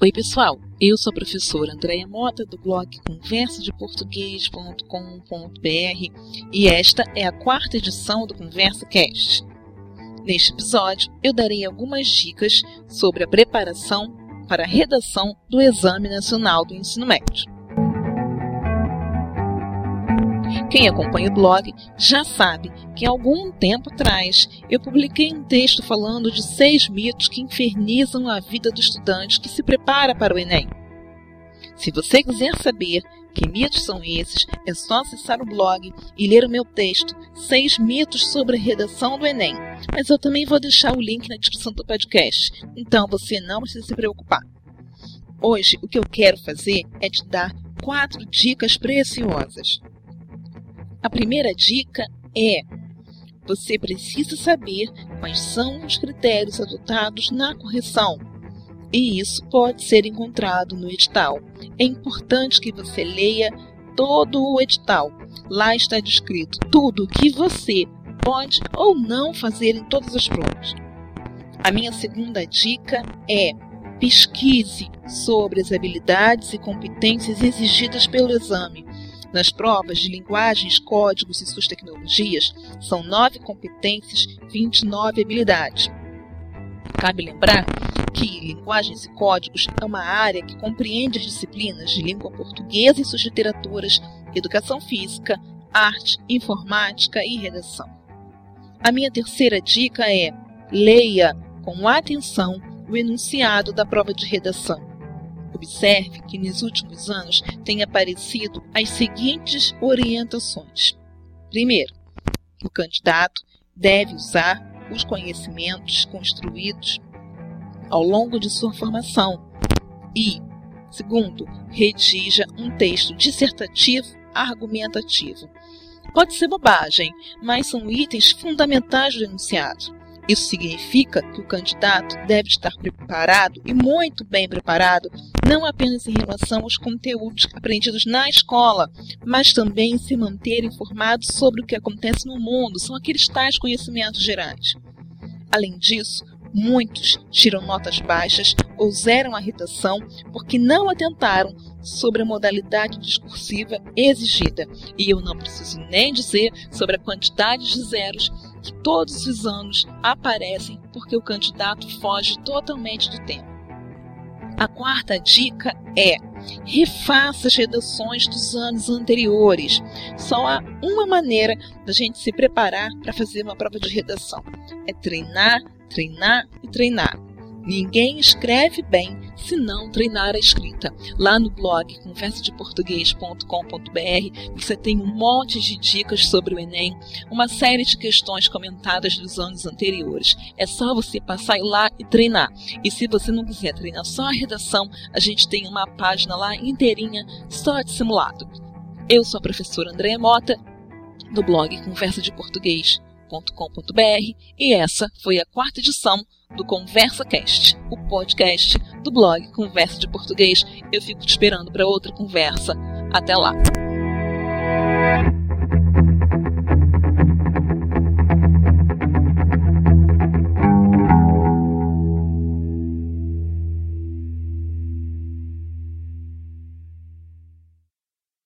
Oi, pessoal. Eu sou a professora Andréia Mota, do blog conversadeportuguês.com.br e esta é a quarta edição do Conversa Cast. Neste episódio, eu darei algumas dicas sobre a preparação para a redação do Exame Nacional do Ensino Médio. Quem acompanha o blog já sabe que há algum tempo atrás eu publiquei um texto falando de seis mitos que infernizam a vida do estudante que se prepara para o Enem. Se você quiser saber que mitos são esses, é só acessar o blog e ler o meu texto Seis mitos sobre a redação do Enem. Mas eu também vou deixar o link na descrição do podcast, então você não precisa se preocupar. Hoje, o que eu quero fazer é te dar quatro dicas preciosas. A primeira dica é: você precisa saber quais são os critérios adotados na correção. E isso pode ser encontrado no edital. É importante que você leia todo o edital. Lá está descrito tudo o que você pode ou não fazer em todas as provas. A minha segunda dica é pesquise sobre as habilidades e competências exigidas pelo exame nas provas de linguagens, códigos e suas tecnologias, são nove competências, 29 habilidades. Cabe lembrar que linguagens e códigos é uma área que compreende as disciplinas de língua portuguesa e suas literaturas, educação física, arte, informática e redação. A minha terceira dica é: leia com atenção o enunciado da prova de redação. Observe que nos últimos anos têm aparecido as seguintes orientações. Primeiro, o candidato deve usar os conhecimentos construídos ao longo de sua formação e, segundo, redija um texto dissertativo argumentativo. Pode ser bobagem, mas são itens fundamentais do enunciado. Isso significa que o candidato deve estar preparado e muito bem preparado, não apenas em relação aos conteúdos aprendidos na escola, mas também se manter informado sobre o que acontece no mundo, são aqueles tais conhecimentos gerais. Além disso, muitos tiram notas baixas ou zeram a redação porque não atentaram sobre a modalidade discursiva exigida. E eu não preciso nem dizer sobre a quantidade de zeros que todos os anos aparecem porque o candidato foge totalmente do tema. A quarta dica é: refaça as redações dos anos anteriores. Só há uma maneira da gente se preparar para fazer uma prova de redação: é treinar, treinar e treinar. Ninguém escreve bem se não treinar a escrita. Lá no blog conversadeportuguês.com.br você tem um monte de dicas sobre o Enem, uma série de questões comentadas dos anos anteriores. É só você passar lá e treinar. E se você não quiser treinar só a redação, a gente tem uma página lá inteirinha só de simulado. Eu sou a professora Andréa Mota, do blog e essa foi a quarta edição do Conversa Cast, o podcast do blog Conversa de Português. Eu fico te esperando para outra conversa. Até lá!